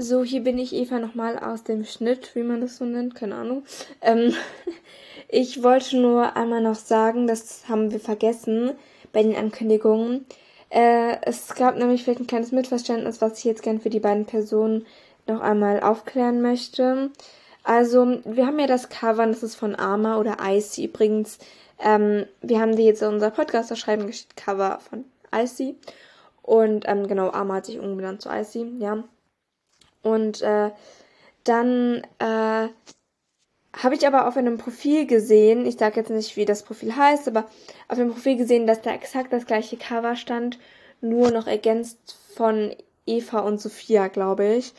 So, hier bin ich Eva nochmal aus dem Schnitt, wie man das so nennt, keine Ahnung. Ähm, ich wollte nur einmal noch sagen, das haben wir vergessen bei den Ankündigungen. Äh, es gab nämlich vielleicht ein kleines Missverständnis, was ich jetzt gern für die beiden Personen noch einmal aufklären möchte. Also, wir haben ja das Cover, das ist von Arma oder Icy übrigens. Ähm, wir haben die jetzt in unser Podcast schreiben, Cover von Icy. Und ähm, genau, Arma hat sich umbenannt zu Icy, ja. Und äh, dann äh, habe ich aber auf einem Profil gesehen, ich sage jetzt nicht, wie das Profil heißt, aber auf dem Profil gesehen, dass da exakt das gleiche Cover stand, nur noch ergänzt von Eva und Sophia, glaube ich.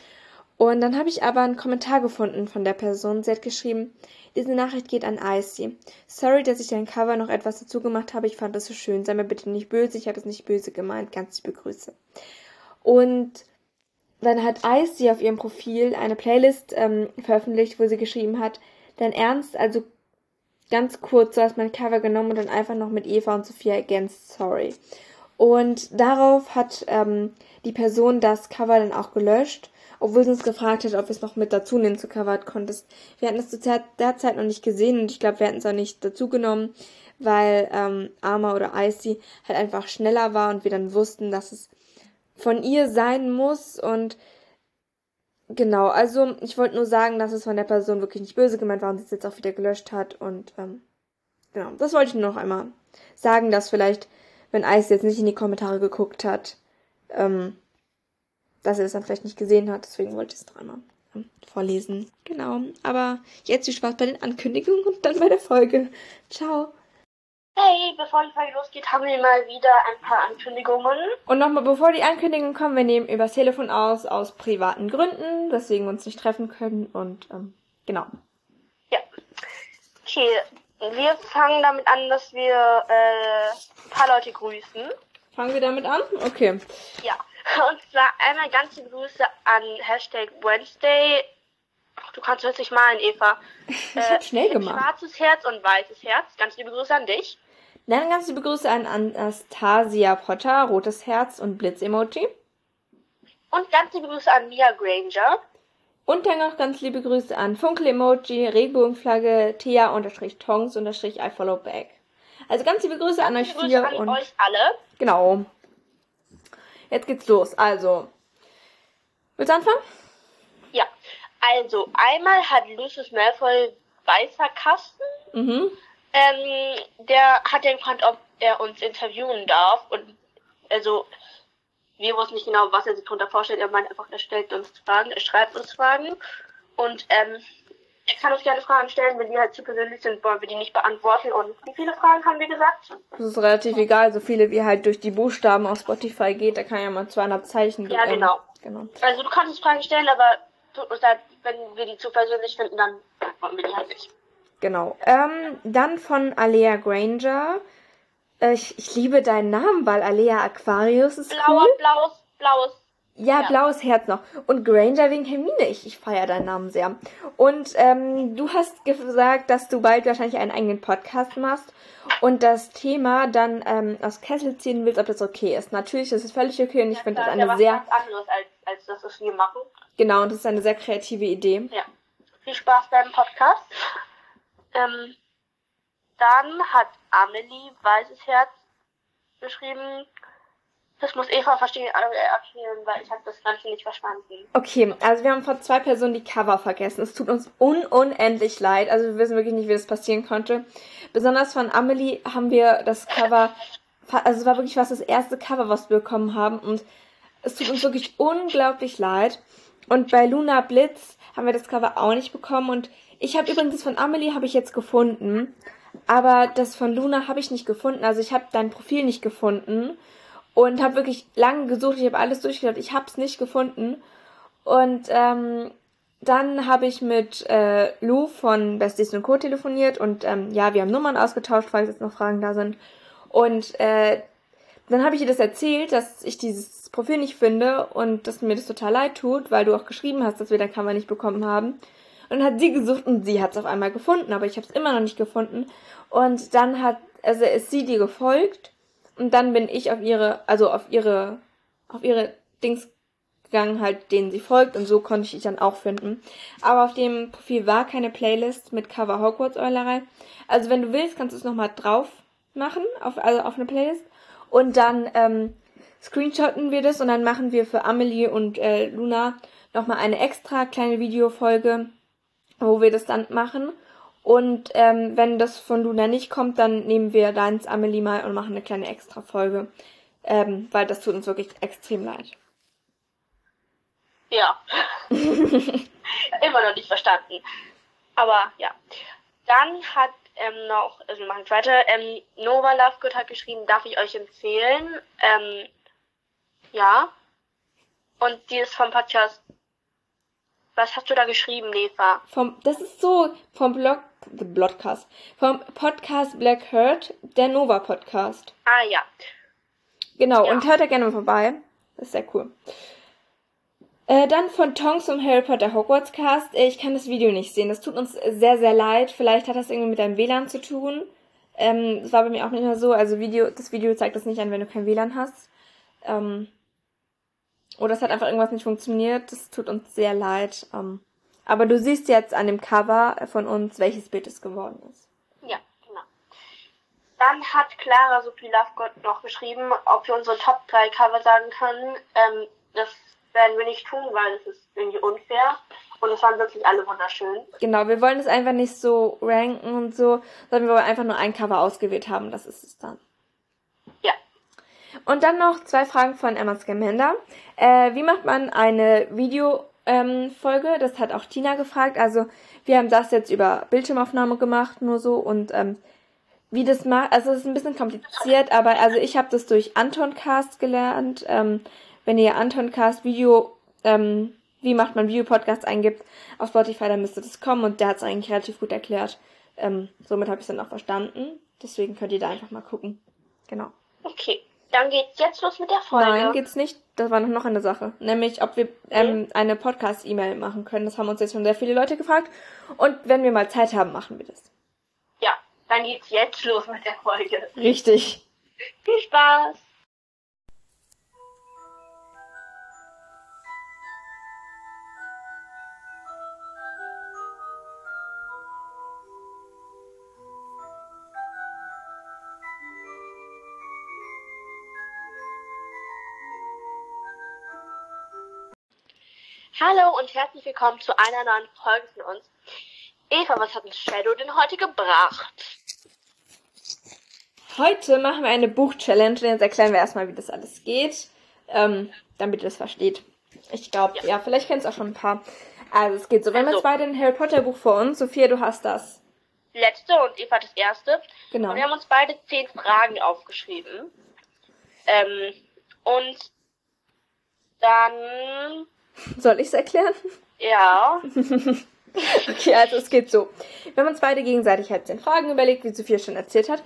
Und dann habe ich aber einen Kommentar gefunden von der Person. Sie hat geschrieben, diese Nachricht geht an Icy. Sorry, dass ich dein Cover noch etwas dazu gemacht habe. Ich fand das so schön. Sei mir bitte nicht böse. Ich habe es nicht böse gemeint. Ganz liebe Grüße. Und dann hat Icy auf ihrem Profil eine Playlist ähm, veröffentlicht, wo sie geschrieben hat, dein Ernst, also ganz kurz, du hast mein Cover genommen und dann einfach noch mit Eva und Sophia ergänzt, sorry. Und darauf hat ähm, die Person das Cover dann auch gelöscht, obwohl sie uns gefragt hat, ob wir es noch mit dazu nehmen zu Covered Contest. Wir hatten es zu der Zeit noch nicht gesehen und ich glaube, wir hatten es auch nicht dazu genommen, weil ähm, Arma oder Icy halt einfach schneller war und wir dann wussten, dass es von ihr sein muss und genau, also ich wollte nur sagen, dass es von der Person wirklich nicht böse gemeint war und sie es jetzt auch wieder gelöscht hat und ähm, genau, das wollte ich nur noch einmal sagen, dass vielleicht, wenn Ice jetzt nicht in die Kommentare geguckt hat, ähm, dass er es dann vielleicht nicht gesehen hat, deswegen wollte ich es noch einmal ähm, vorlesen. Genau, aber jetzt viel Spaß bei den Ankündigungen und dann bei der Folge. Ciao! Hey, bevor die Folge losgeht, haben wir mal wieder ein paar Ankündigungen. Und nochmal, bevor die Ankündigungen kommen, wir nehmen übers Telefon aus, aus privaten Gründen, weswegen wir uns nicht treffen können und ähm, genau. Ja. Okay, wir fangen damit an, dass wir äh, ein paar Leute grüßen. Fangen wir damit an? Okay. Ja. Und zwar einmal ganz liebe Grüße an Hashtag Wednesday. Du kannst plötzlich malen, Eva. ich äh, hab schnell gemacht. Schwarzes Herz und weißes Herz. Ganz liebe Grüße an dich. Dann ganz liebe Grüße an Anastasia Potter, rotes Herz und Blitz-Emoji. Und ganz liebe Grüße an Mia Granger. Und dann noch ganz liebe Grüße an Funkel-Emoji, Regenbogenflagge, Thea-Tongs-I follow back. Also ganz liebe Grüße ganz an euch vier an und euch alle. Genau. Jetzt geht's los. Also, willst du anfangen? Ja. Also, einmal hat Lucius Malfoy weißer Kasten. Mhm. Ähm, der hat den gefragt, ob er uns interviewen darf. Und also, wir wussten nicht genau, was er sich darunter vorstellt. Er meint einfach, er stellt uns Fragen, er schreibt uns Fragen. Und ähm, er kann uns gerne Fragen stellen, wenn die halt zu persönlich sind, wollen wir die nicht beantworten. Und wie viele Fragen haben wir gesagt? Das ist relativ egal, so viele wie halt durch die Buchstaben auf Spotify geht, da kann ja mal 200 Zeichen Ja, genau. genau. Also du kannst uns Fragen stellen, aber tut uns leid, wenn wir die zu persönlich finden, dann beantworten wir die halt nicht. Genau. Ähm, dann von Alea Granger. Äh, ich, ich liebe deinen Namen, weil Alea Aquarius ist Blauer, cool. blaues, blaues. Ja, ja, blaues Herz noch. Und Granger wegen Hermine. Ich, ich feiere deinen Namen sehr. Und ähm, du hast gesagt, dass du bald wahrscheinlich einen eigenen Podcast machst und das Thema dann ähm, aus Kessel ziehen willst, ob das okay ist. Natürlich ist es völlig okay und ich ja, finde das eine ja sehr... Was anderes als, als das, was wir machen. Genau, und das ist eine sehr kreative Idee. Ja. Viel Spaß beim Podcast. Ähm, dann hat Amelie Weißes Herz geschrieben. Das muss Eva verstehen, äh, erklären, weil ich habe das Ganze nicht verstanden. Okay, also wir haben vor zwei Personen die Cover vergessen. Es tut uns un unendlich leid. Also wir wissen wirklich nicht, wie das passieren konnte. Besonders von Amelie haben wir das Cover, also es war wirklich fast das erste Cover, was wir bekommen haben. Und es tut uns wirklich unglaublich leid. Und bei Luna Blitz haben wir das Cover auch nicht bekommen. Und ich habe übrigens von Amelie habe ich jetzt gefunden, aber das von Luna habe ich nicht gefunden. Also ich habe dein Profil nicht gefunden und habe wirklich lange gesucht. Ich habe alles durchgeschaut. Ich habe es nicht gefunden. Und ähm, dann habe ich mit äh, Lou von Besties Co. telefoniert und ähm, ja, wir haben Nummern ausgetauscht, falls jetzt noch Fragen da sind. Und äh, dann habe ich ihr das erzählt, dass ich dieses Profil nicht finde und dass mir das total leid tut, weil du auch geschrieben hast, dass wir dein Cover nicht bekommen haben. Und hat sie gesucht und sie hat es auf einmal gefunden, aber ich habe es immer noch nicht gefunden. Und dann hat, also ist sie dir gefolgt und dann bin ich auf ihre, also auf ihre, auf ihre Dings gegangen, halt, denen sie folgt und so konnte ich die dann auch finden. Aber auf dem Profil war keine Playlist mit Cover Hogwarts Eulerei. Also wenn du willst, kannst du es nochmal drauf machen, auf, also auf eine Playlist. Und dann ähm, screenshotten wir das und dann machen wir für Amelie und äh, Luna nochmal eine extra kleine Videofolge, wo wir das dann machen. Und ähm, wenn das von Luna nicht kommt, dann nehmen wir deins Amelie mal und machen eine kleine extra Folge. Ähm, weil das tut uns wirklich extrem leid. Ja. Immer noch nicht verstanden. Aber ja. Dann hat ähm, noch, also wir machen weiter, ähm, Nova Lovegood hat geschrieben, darf ich euch empfehlen. Ähm, ja. Und die ist vom Podcast. Was hast du da geschrieben, Neva? Vom, das ist so vom Blog, the Blogcast, vom Podcast Black Heart, der Nova Podcast. Ah ja. Genau, Ja. und hört da gerne mal vorbei. Das ist sehr cool. Äh, dann von Tongs und Harry Potter Hogwarts Cast. Äh, Ich kann das Video nicht sehen. Das tut uns sehr, sehr leid. Vielleicht hat das irgendwie mit deinem WLAN zu tun. Ähm, das war bei mir auch nicht mehr so. Also Video, das Video zeigt das nicht an, wenn du kein WLAN hast. Ähm, oder es hat einfach irgendwas nicht funktioniert. Das tut uns sehr leid. Ähm, aber du siehst jetzt an dem Cover von uns, welches Bild es geworden ist. Ja, genau. Dann hat Clara Sophie Lovegood noch geschrieben, ob wir unsere Top 3 Cover sagen können. Ähm, das werden wir nicht tun, weil das ist irgendwie unfair. Und es waren wirklich alle wunderschön. Genau, wir wollen es einfach nicht so ranken und so, sondern wir wollen einfach nur ein Cover ausgewählt haben. Das ist es dann. Und dann noch zwei Fragen von Emma Scamander. Äh, wie macht man eine Videofolge? Ähm, Folge? das hat auch Tina gefragt. Also wir haben das jetzt über Bildschirmaufnahme gemacht, nur so. Und ähm, wie das macht, also es ist ein bisschen kompliziert, aber also ich habe das durch Antoncast gelernt. Ähm, wenn ihr Antoncast Video, ähm, wie macht man Videopodcasts eingibt auf Spotify, dann müsste das kommen und der hat es eigentlich relativ gut erklärt. Ähm, somit habe ich es dann auch verstanden. Deswegen könnt ihr da einfach mal gucken. Genau. Okay. Dann geht's jetzt los mit der Folge. Nein, geht's nicht. Das war noch eine Sache. Nämlich, ob wir ähm, eine Podcast-E-Mail machen können. Das haben uns jetzt schon sehr viele Leute gefragt. Und wenn wir mal Zeit haben, machen wir das. Ja, dann geht's jetzt los mit der Folge. Richtig. Viel Spaß! Hallo und herzlich willkommen zu einer neuen Folge von uns. Eva, was hat uns Shadow denn heute gebracht? Heute machen wir eine Buch-Challenge und jetzt erklären wir erstmal, wie das alles geht, ähm, damit ihr das versteht. Ich glaube, ja. Ja. vielleicht kennt es auch schon ein paar. Also es geht so, wir haben jetzt Also. beide ein Harry Potter Buch vor uns. Sophia, du hast das. Letzte und Eva das erste. Genau. Und wir haben uns beide zehn Fragen aufgeschrieben. Ähm, und dann, Soll ich es erklären? ja, Okay, also es geht so. Wir haben uns beide gegenseitig halt zehn Fragen überlegt, wie Sophia schon erzählt hat.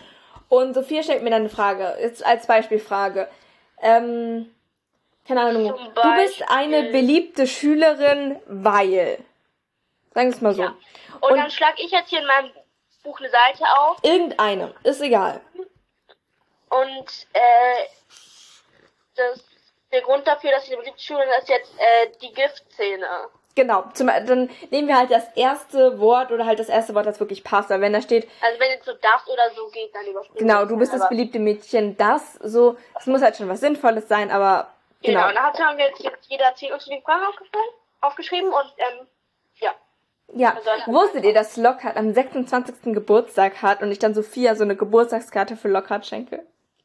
Und Sophia stellt mir dann eine Frage, jetzt als Beispielfrage. Ähm, keine Ahnung, du bist eine beliebte Schülerin, weil. Sagen wir es mal so. ja. Und, Und- dann schlage ich jetzt hier in meinem Buch eine Seite auf Irgendeine, ist egal. und äh, das, der Grund dafür, dass beliebte Schülerin ist jetzt äh, die Giftszene. Genau, zum, dann nehmen wir halt das erste Wort oder halt das erste Wort, das wirklich passt. Weil wenn da steht, Also wenn jetzt so das oder so geht, dann überspringen genau, du bist das aber- beliebte Mädchen, das, so, es muss halt schon was Sinnvolles sein, aber Genau, genau. und dann haben wir jetzt, jetzt jeder zehn unterschiedliche Fragen aufgefallen, aufgeschrieben und ähm, ja. Ja, Also- wusstet ihr, dass Lockhart am 26. Geburtstag hat und ich dann Sophia so eine Geburtstagskarte für Lockhart schenke?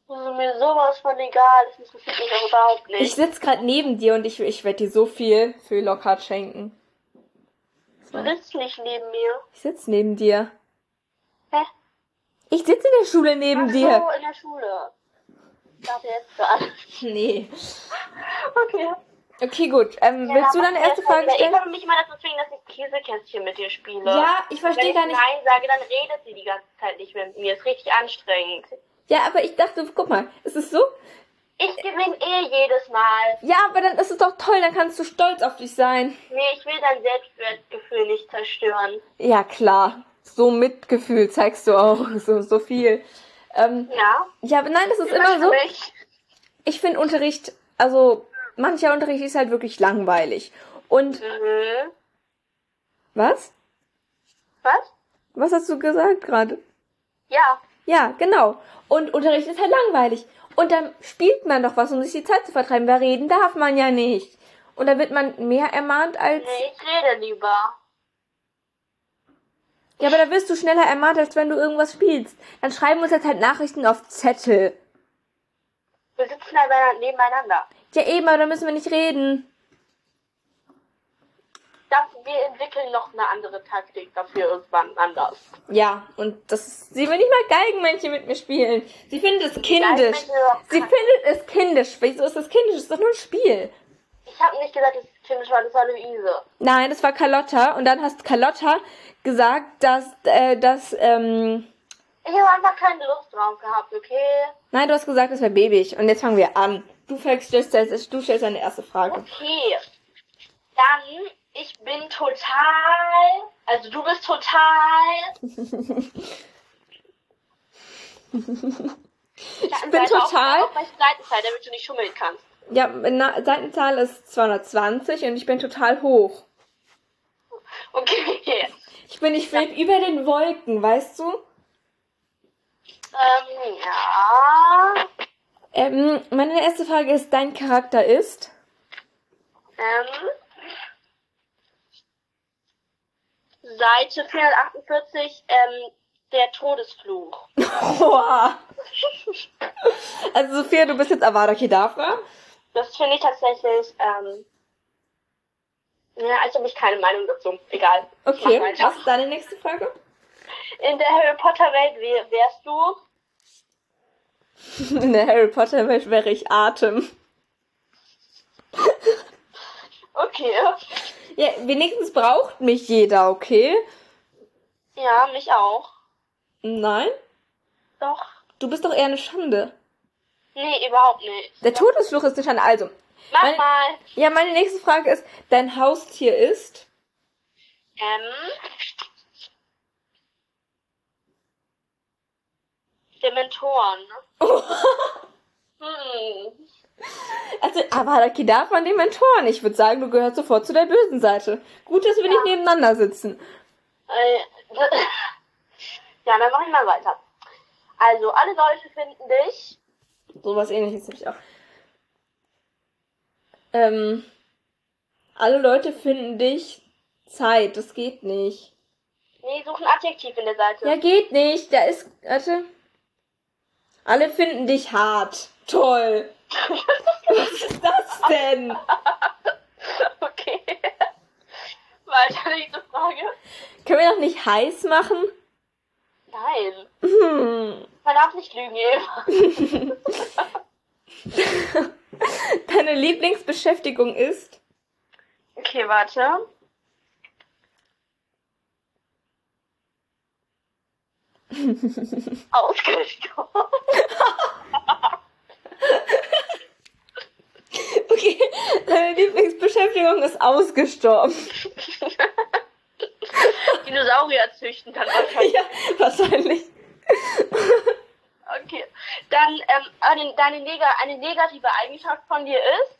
Ist mir sowas von egal, das interessiert mich auch überhaupt nicht. Ich sitz gerade neben dir und ich, ich werde dir so viel für Lockhart schenken. Du sitzt nicht neben mir. Ich sitz neben dir. Hä? Ich sitze in der Schule neben Ach dir. so, in der Schule. Ich dachte jetzt gerade. Nee. Okay. Okay, gut. Ähm, willst du deine erste Frage Ich stellen? habe mich mal dazu zwingen, dass ich Käsekästchen mit dir spiele. Ja, ich Wenn verstehe ich gar nicht. Nein sage, dann redet sie die ganze Zeit nicht mit mir. Ist richtig anstrengend. Ja, aber ich dachte, guck mal, ist es so? Ich gewinne eh jedes Mal. Ja, aber dann ist es doch toll, dann kannst du stolz auf dich sein. Nee, ich will dein Selbstwertgefühl nicht zerstören. Ja, klar. So Mitgefühl zeigst du auch, so, so viel. Ähm, Ja? ja, aber nein, das ist immer so. Ich finde Unterricht, also mancher Unterricht ist halt wirklich langweilig. Und Mhm. was? Was? Was hast du gesagt gerade? Ja. Ja, genau. Und Unterricht ist halt langweilig. Und dann spielt man doch was, um sich die Zeit zu vertreiben, weil reden darf man ja nicht. Und da wird man mehr ermahnt als. Nee, ich rede lieber. Ja, aber da wirst du schneller ermahnt, als wenn du irgendwas spielst. Dann schreiben wir uns jetzt halt Nachrichten auf Zettel. Wir sitzen halt nebeneinander. Ja, eben, aber da müssen wir nicht reden. Das, wir entwickeln noch eine andere Taktik dafür irgendwann anders. Ja, und das ist, sie will nicht mal Geigenmännchen mit mir spielen. Sie findet es kindisch. Sie findet es kindisch. Wieso ist das kindisch? Das ist doch nur ein Spiel. Ich habe nicht gesagt, dass es kindisch war, das war Luise. Nein, das war Carlotta. Und dann hast Carlotta gesagt, dass, äh, dass, ähm, Ich habe einfach keine Lust drauf gehabt, okay? nein, du hast gesagt, das wäre babyig. Und jetzt fangen wir an. Du stellst- du stellst deine erste Frage. Okay. Dann, ich bin total. Also du bist total. Ich bin total, Auf welche Seitenzahl, damit du nicht schummeln kannst. ja, na, Seitenzahl ist 220 und ich bin total hoch. Okay. Ich bin, ich schweb über den Wolken, weißt du? Ähm, ja. Ähm, meine erste Frage ist, dein Charakter ist? Ähm. Seite 448, ähm, der Todesfluch. Boah. Also Sophia, du bist jetzt Avada Kedavra. Das finde ich tatsächlich, ähm. Ja, als ob ich keine Meinung dazu. Egal. Okay, was ist deine nächste Frage? In der Harry Potter Welt wär, wärst du. In der Harry Potter Welt wäre ich Atem. Okay. Ja, wenigstens braucht mich jeder, okay? Ja, mich auch. Nein? Doch. Du bist doch eher eine Schande. Nee, überhaupt nicht. Der Todesfluch ist eine Schande. Also, Mach Meine- mal. ja, meine nächste Frage ist, dein Haustier ist? Ähm. Dementoren. Hm. Also, Avada Kedavra und die Mentoren. Ich würde sagen, du gehörst sofort zu der bösen Seite. Gut, dass wir nicht nebeneinander sitzen. Äh, ja, dann mach ich mal weiter. Also, alle Leute finden dich. Sowas ähnliches habe ich auch. Ähm, alle Leute finden dich Zeit. Das geht nicht. Nee, such ein Adjektiv in der Seite. Ja, geht nicht. Da ist. Warte. Alle finden dich hart. Toll. Was ist das denn? Okay. Weiter, nächste Frage. Können wir doch nicht heiß machen? Nein. Hm. Man darf nicht lügen, Eva. Deine Lieblingsbeschäftigung ist? Okay, warte. Ausgestorben. Okay, deine Lieblingsbeschäftigung ist ausgestorben. Dinosaurier züchten dann wahrscheinlich. ja, wahrscheinlich. Okay. Dann, ähm, eine, deine Neg eine negative Eigenschaft von dir ist?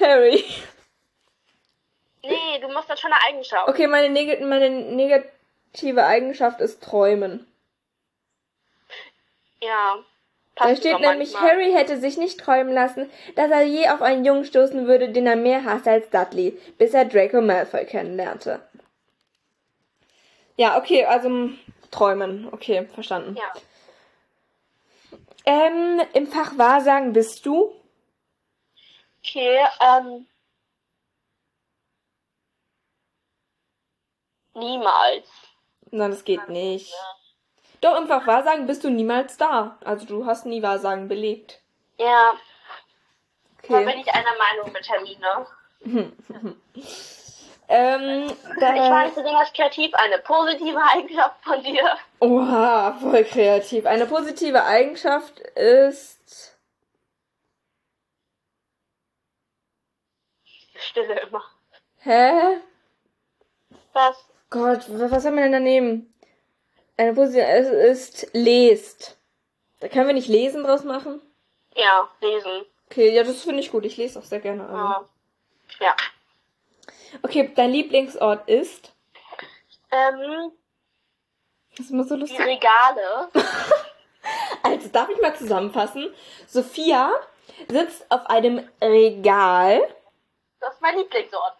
Harry. Nee, du musst das schon eine Eigenschaft. Okay, meine, neg meine negative Eigenschaft ist träumen. Ja. Da steht nämlich, manchmal. Harry hätte sich nicht träumen lassen, dass er je auf einen Jungen stoßen würde, den er mehr hasste als Dudley, bis er Draco Malfoy kennenlernte. Ja, okay, also träumen. Okay, verstanden. Ja. Ähm, im Fach Wahrsagen bist du? Okay, ähm. Niemals. Nein, das geht nicht. Doch, im Fach Wahrsagen bist du niemals da. Also du hast nie Wahrsagen belegt. Ja, da bin Okay. ich einer Meinung mit Hermine. Ähm, Ich da, weiß, du hast kreativ eine positive Eigenschaft von dir. oha, voll kreativ. Eine positive Eigenschaft ist Stille immer. Hä? Was? Gott, wa- was haben wir denn daneben? Eine Position es ist lest. Da können wir nicht lesen draus machen? Ja, lesen. Okay, ja, das finde ich gut. Ich lese auch sehr gerne. Also. Ja. Okay, dein Lieblingsort ist? Ähm, Das ist immer so die lustig. Regale. Also, darf ich mal zusammenfassen? Sophia sitzt auf einem Regal Das ist mein Lieblingsort.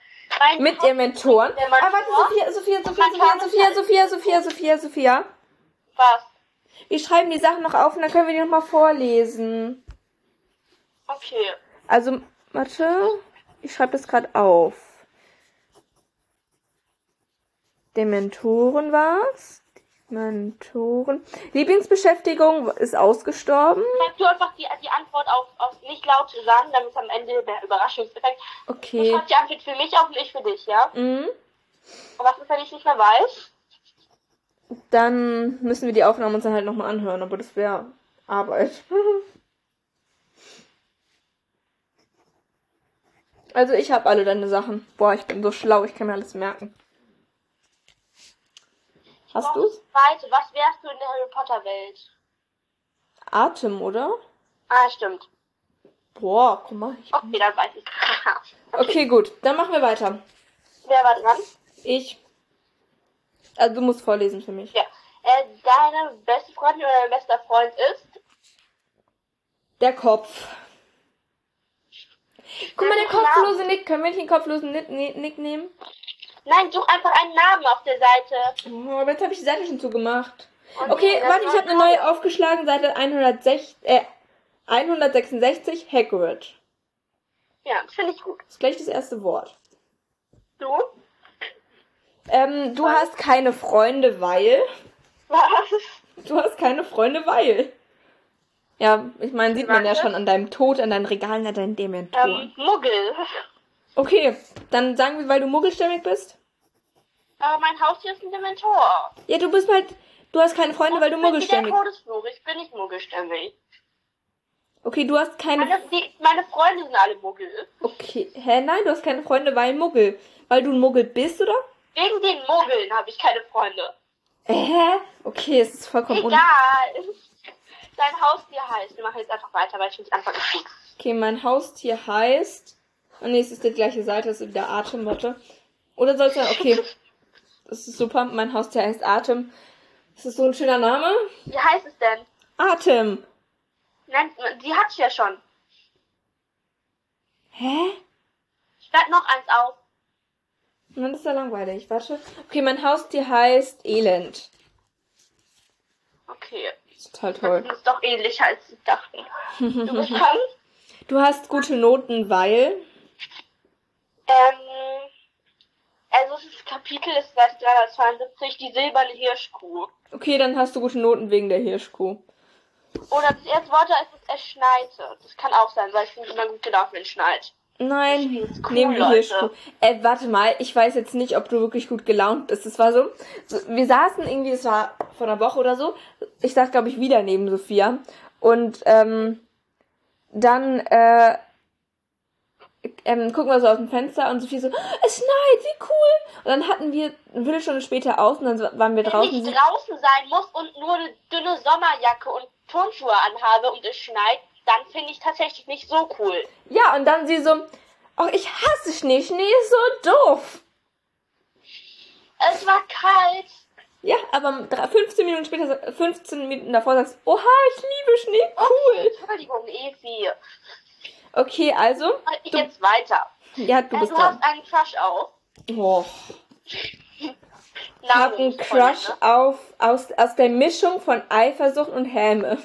Mit ihren Mentoren. Ah, warte, Sophia, Sophia, Sophia, Mein Sophia, Sophia, Sophia, Sophia, Sophia, Sophia. Was? Wir schreiben die Sachen noch auf und dann können wir die nochmal vorlesen. Okay. Also, warte. Ich schreibe das gerade auf. Dementoren war's. Dementoren. Lieblingsbeschäftigung ist ausgestorben. Kannst du einfach die, die Antwort auf, auf nicht laut sagen, damit es am Ende der Überraschungseffekt. Du Okay. schreibst die Antwort für mich auf und ich für dich, ja? Mhm. Und was ist, wenn ich nicht mehr weiß? Dann müssen wir die Aufnahmen uns dann halt nochmal anhören, aber das wäre Arbeit. Also ich habe alle deine Sachen. Boah, ich bin so schlau, ich kann mir alles merken. Hast Noch du's? Zweite, was wärst du in der Harry Potter Welt? Atem, oder? Ah, stimmt. Boah, guck mal. Ich... Okay, dann weiß ich. Okay, gut. Dann machen wir weiter. Wer war dran? Ich. Also du musst vorlesen für mich. Ja. Äh, deine beste Freundin oder dein bester Freund ist? Der Kopf. Guck mal, der kopflose Nick. Können wir nicht den kopflosen Nick nehmen? Nein, such einfach einen Namen auf der Seite. Oh, aber jetzt habe ich die Seite schon zugemacht. Und Okay, warte, ich habe eine neue aufgeschlagen, Seite 106, äh, 166, Hagrid. Ja, das finde ich gut. Das ist gleich das erste Wort. Du? Ähm, du hast keine Freunde, weil. Was? Du hast keine Freunde, weil. Ja, ich meine, sieht man ja Warte. schon an deinem Tod, an deinen Regalen, an deinen Dementoren. Ähm, Muggel. Okay, dann sagen wir, weil du muggelstämmig bist. Aber mein Haustier ist ein Dementor. Ja, du bist halt. Du hast keine Freunde, weil du Ich bin wie der muggelstämmig Todesfluch. Ich bin nicht muggelstämmig. Okay, du hast keine. Meine, die, meine Freunde sind alle Muggel. Okay, hä, nein, du hast keine Freunde, weil Muggel. Weil du ein Muggel bist, oder? Wegen den Muggeln habe ich keine Freunde. Hä? Okay, es ist vollkommen Egal. Dein Haustier heißt. Wir machen jetzt einfach weiter, weil ich finde, Anfang ist gut. Okay, mein Haustier heißt. Oh nee, es ist die gleiche Seite, es ist wieder Atem, warte. Oder soll es sein? Okay. Das ist super. Mein Haustier heißt Atem. Ist das so ein schöner Name? Wie heißt es denn? Atem. Nein, die hat's ja schon. Hä? Schreib noch eins auf. Mann, das ist ja langweilig. Warte. Okay, mein Haustier heißt Elend. Okay. Das ist total toll. Das ist doch ähnlicher als ich dachte. Du bist dran. Du hast gute Noten, weil. Ähm, also das Kapitel ist Seite 372, die silberne Hirschkuh. Okay, dann hast du gute Noten wegen der Hirschkuh. Oder das erste Wort da ist es, es schneite. Das kann auch sein, weil ich finde immer gut gelaufen, wenn es schneit. Nein, cool, neben die Leute. Hirschkuh. Äh, warte mal, ich weiß jetzt nicht, ob du wirklich gut gelaunt bist. Es war so, so, wir saßen irgendwie, es war vor einer Woche oder so. Ich saß, glaube ich, wieder neben Sophia. Und ähm, dann äh, ähm, gucken wir so aus dem Fenster und Sophia so, es schneit, wie cool. Und dann hatten wir eine Viertelstunde später aus und dann waren wir Wenn draußen. ich Sie- draußen sein muss und nur eine dünne Sommerjacke und Turnschuhe anhabe und es schneit, dann finde ich tatsächlich nicht so cool. Ja, und dann sie so, oh, ich hasse Schnee, Schnee ist so doof. Es war kalt. Ja, aber drei- 15 Minuten später, 15 Minuten davor sagst du, oha, ich liebe Schnee, cool. Entschuldigung, Evi. Okay, also, Ich Du- jetzt weiter. ja, du Äh, bist du hast dran. einen Crush auf. Oh, ich habe einen Crush Ne? auf, aus, aus der Mischung von Eifersucht und Häme.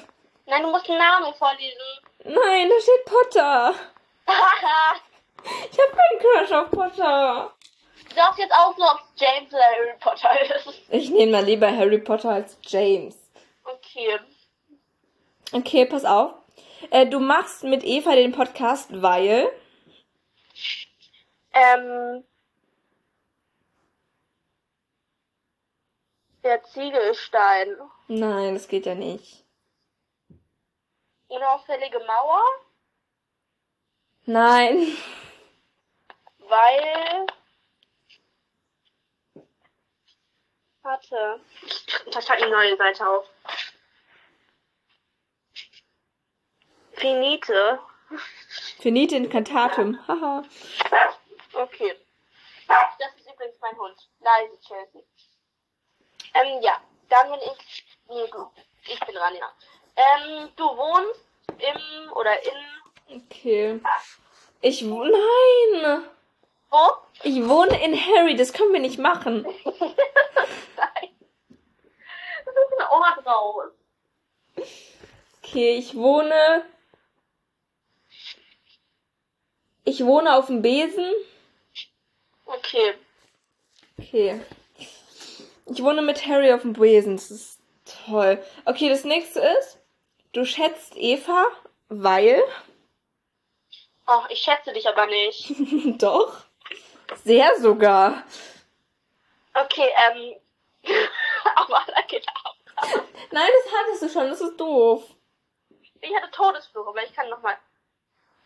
Nein, du musst einen Namen vorlesen. Nein, da steht Potter. Ich habe keinen Crush auf Potter. du darfst jetzt auch nur, ob es James oder Harry Potter ist. Ich nehme mal lieber Harry Potter als James. Okay. Okay, pass auf. Äh, du machst mit Eva den Podcast, weil... Ähm. Der Ziegelstein. Nein, das geht ja nicht. Unauffällige Mauer. Nein. Weil. Warte. Ich schreibe eine neue Seite auf. Finite. Finite Incantatum. Haha. Okay. Das ist übrigens mein Hund. Leise, Chelsea. Ähm, ja. Dann bin ich. Nee, du. Ich bin dran, ja. Ähm, du wohnst im oder in. Okay. Ich wohne. Nein! Wo? Ich wohne in Harry, das können wir nicht machen. Nein. Das ist ein Ort raus. Okay, ich wohne. Ich wohne auf dem Besen. Okay. Okay. Ich wohne mit Harry auf dem Besen. Das ist toll. Okay, das nächste ist, du schätzt Eva, weil. Oh, ich schätze dich aber nicht. Doch. Sehr sogar. Okay, ähm. aber da geht ab. Nein, das hattest du schon. Das ist doof. Ich hatte Todesfluch, aber ich kann nochmal.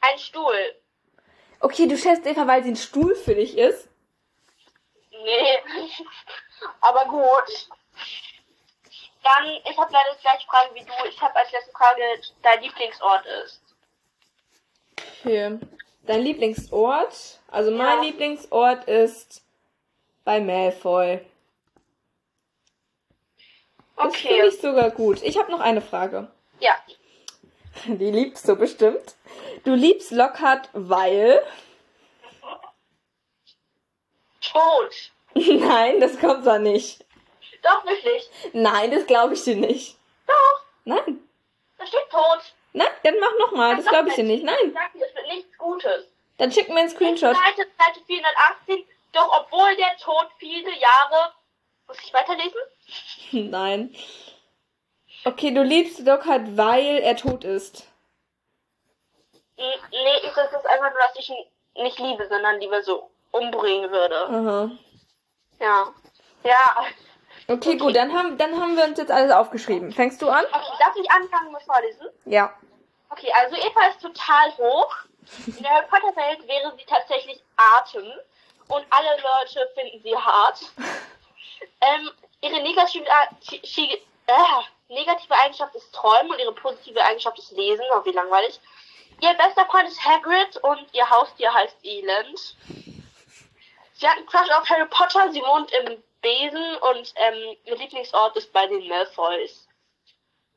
Ein Stuhl. Okay, du schätzt Eva, weil sie ein Stuhl für dich ist. Nee. aber gut. Dann, ich habe leider die gleiche Frage wie du. Ich habe als letzte Frage dein Lieblingsort ist. Okay. Dein Lieblingsort? Also mein Ja. Lieblingsort ist bei Malfoy. Das finde Okay. ich sogar gut. Ich habe noch eine Frage. Ja. Die liebst du bestimmt. Du liebst Lockhart, weil. Tot. Nein, das kommt da nicht. Doch, wirklich. Nein, das glaube ich dir nicht. Doch. Nein. Da steht tot. Nein, dann mach nochmal. Das glaube ich dir nicht. Ich Nein. sag dir, es wird nichts Gutes. Dann schick mir einen Screenshot. Seite, Seite 418. Doch obwohl der Tod viele Jahre. Muss ich weiterlesen? Nein. Okay, du liebst Lockhart, weil er tot ist. Nee, ich- das ist einfach nur, dass ich ihn nicht liebe, sondern lieber so umbringen würde. Aha. Ja. Ja. Okay, gut, dann haben, dann haben wir uns jetzt alles aufgeschrieben. Fängst du an? Okay, darf ich anfangen mit Vorlesen? Ja. Okay, also Eva ist total hoch. In der Harry Potter Welt wäre sie tatsächlich Atem. Und alle Leute finden sie hart. Ähm, ihre negative, Chi- äh, negative Eigenschaft ist Träumen und ihre positive Eigenschaft ist Lesen. Oh, wie langweilig. Ihr bester Freund ist Hagrid und ihr Haustier heißt Elend. Sie hat einen Crush auf Harry Potter, sie wohnt im Besen und ähm, ihr Lieblingsort ist bei den Malfoys.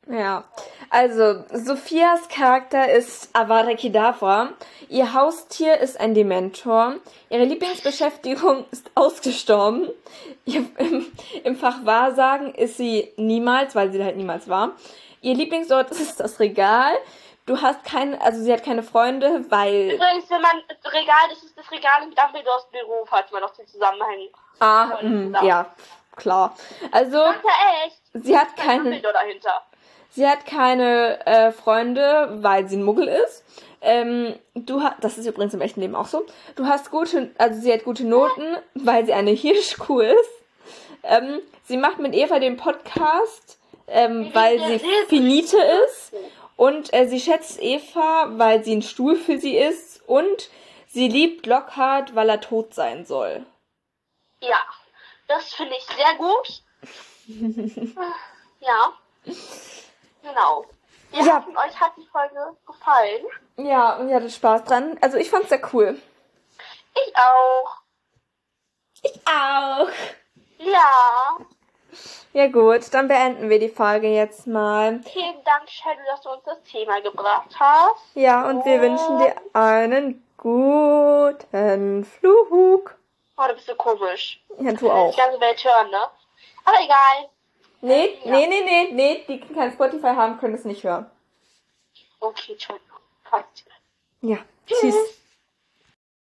Ja. Also, Sophias Charakter ist Avada Kedavra. Ihr Haustier ist ein Dementor. Ihre Lieblingsbeschäftigung ist ausgestorben. Ihr, im, Im Fach Wahrsagen ist sie niemals, weil sie halt niemals war. Ihr Lieblingsort ist das Regal. Du hast keine, also sie hat keine Freunde, weil. Übrigens, wenn man Regal, das ist das Regal in Dumbledores Büro, falls man noch den Zusammenhang. Ah, mh, ja, klar. Also, Danke, echt. sie hat Da ist keine. Dumbledore dahinter. Sie hat keine äh, Freunde, weil sie ein Muggel ist. Ähm, du hast, das ist übrigens im echten Leben auch so. Du hast gute, also sie hat gute Noten, weil sie eine Hirschkuh ist. Ähm, sie macht mit Eva den Podcast, ähm, weil sie finite ist. Und äh, sie schätzt Eva, weil sie ein Stuhl für sie ist. Und sie liebt Lockhart, weil er tot sein soll. Ja, das finde ich sehr gut. ja. Genau. Wir Ja. hoffen, euch hat die Folge gefallen. Ja, und ihr hattet Spaß dran. Also ich fand's sehr cool. Ich auch. Ich auch. Ja. Ja gut, dann beenden wir die Folge jetzt mal. Vielen Dank, Shadow, dass du uns das Thema gebracht hast. Ja, und wir wünschen dir einen guten Flug. Oh, du bist so komisch. Ja, du Die auch. ganze Welt hören, ne? Aber egal. Nee, Ja. nee, nee, nee, nee, die kein Spotify haben, können es nicht hören. Okay. Fast. Ja, tschüss.